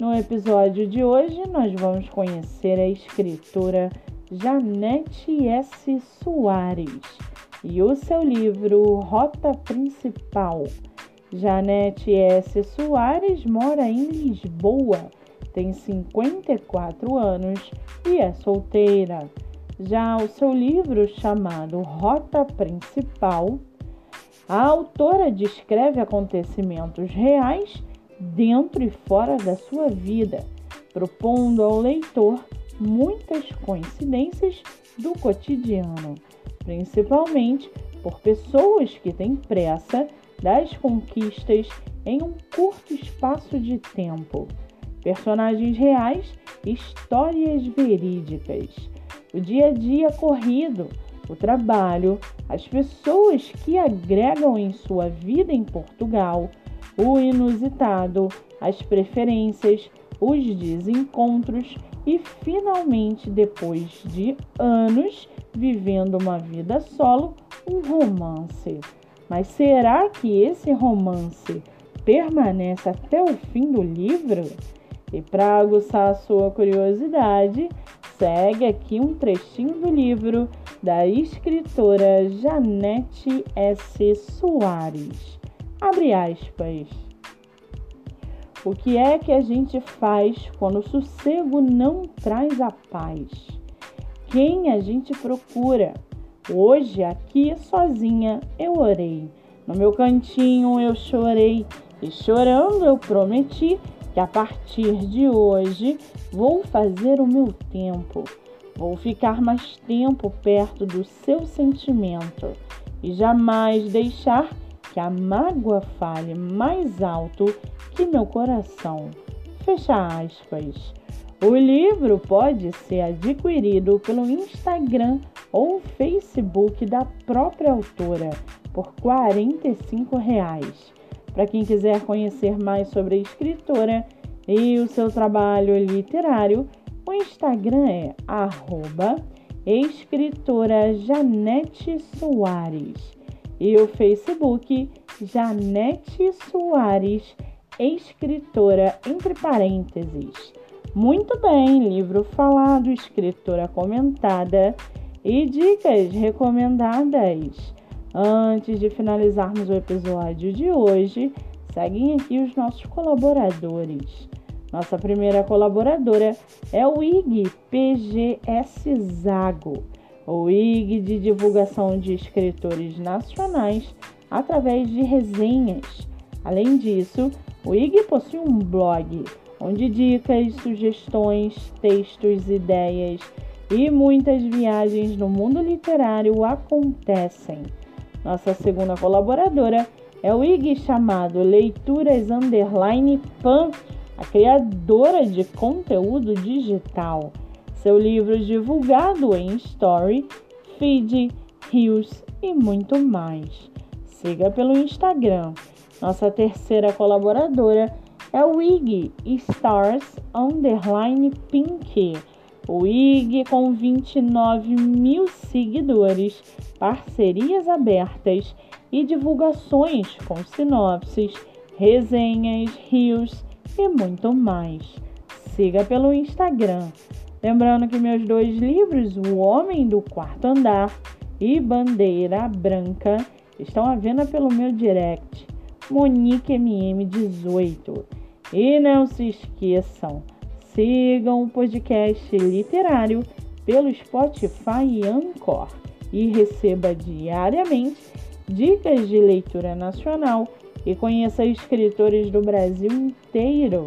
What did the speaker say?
No episódio de hoje, nós vamos conhecer a escritora Janete S. Soares e o seu livro Rota Principal. Janete S. Soares mora em Lisboa, tem 54 anos e é solteira. Já o seu livro chamado Rota Principal, a autora descreve acontecimentos reais dentro e fora da sua vida, propondo ao leitor muitas coincidências do cotidiano, principalmente por pessoas que têm pressa das conquistas em um curto espaço de tempo. Personagens reais, histórias verídicas, o dia a dia corrido, o trabalho, as pessoas que agregam em sua vida em Portugal, o inusitado, as preferências, os desencontros e finalmente, depois de anos vivendo uma vida solo, um romance. Mas será que esse romance permanece até o fim do livro? E para aguçar a sua curiosidade, segue aqui um trechinho do livro da escritora Janete S. Soares. Abre aspas. O que é que a gente faz quando o sossego não traz a paz? Quem a gente procura? Hoje, aqui sozinha, eu orei. No meu cantinho eu chorei e chorando eu prometi que a partir de hoje vou fazer o meu tempo. Vou ficar mais tempo perto do seu sentimento e jamais deixar que a mágoa fale mais alto que meu coração. Fecha aspas. O livro pode ser adquirido pelo Instagram ou Facebook da própria autora por 45 reais. Para quem quiser conhecer mais sobre a escritora e o seu trabalho literário, o Instagram é escritora Janete Soares e o Facebook Janete Soares, escritora, entre parênteses. Muito bem, livro falado, escritora comentada e dicas recomendadas. Antes de finalizarmos o episódio de hoje, seguem aqui os nossos colaboradores. Nossa primeira colaboradora é o IG PGS Zago o IG de divulgação de escritores nacionais através de resenhas. Além disso, o IG possui um blog onde dicas, sugestões, textos, ideias e muitas viagens no mundo literário acontecem. Nossa segunda colaboradora é o IG chamado Leituras Underline Pan, a criadora de conteúdo digital seu livro divulgado em Story, Feed, Reels e muito mais. Siga pelo Instagram. Nossa terceira colaboradora é o IG Stars Underline Pink. O IG com 29 mil seguidores, parcerias abertas e divulgações com sinopses, resenhas, rios e muito mais. Siga pelo Instagram. Lembrando que meus dois livros, O Homem do Quarto Andar e Bandeira Branca, estão à venda pelo meu direct, Monique MM18. E não se esqueçam, sigam o podcast literário pelo Spotify e Anchor e receba diariamente dicas de leitura nacional e conheça escritores do Brasil inteiro.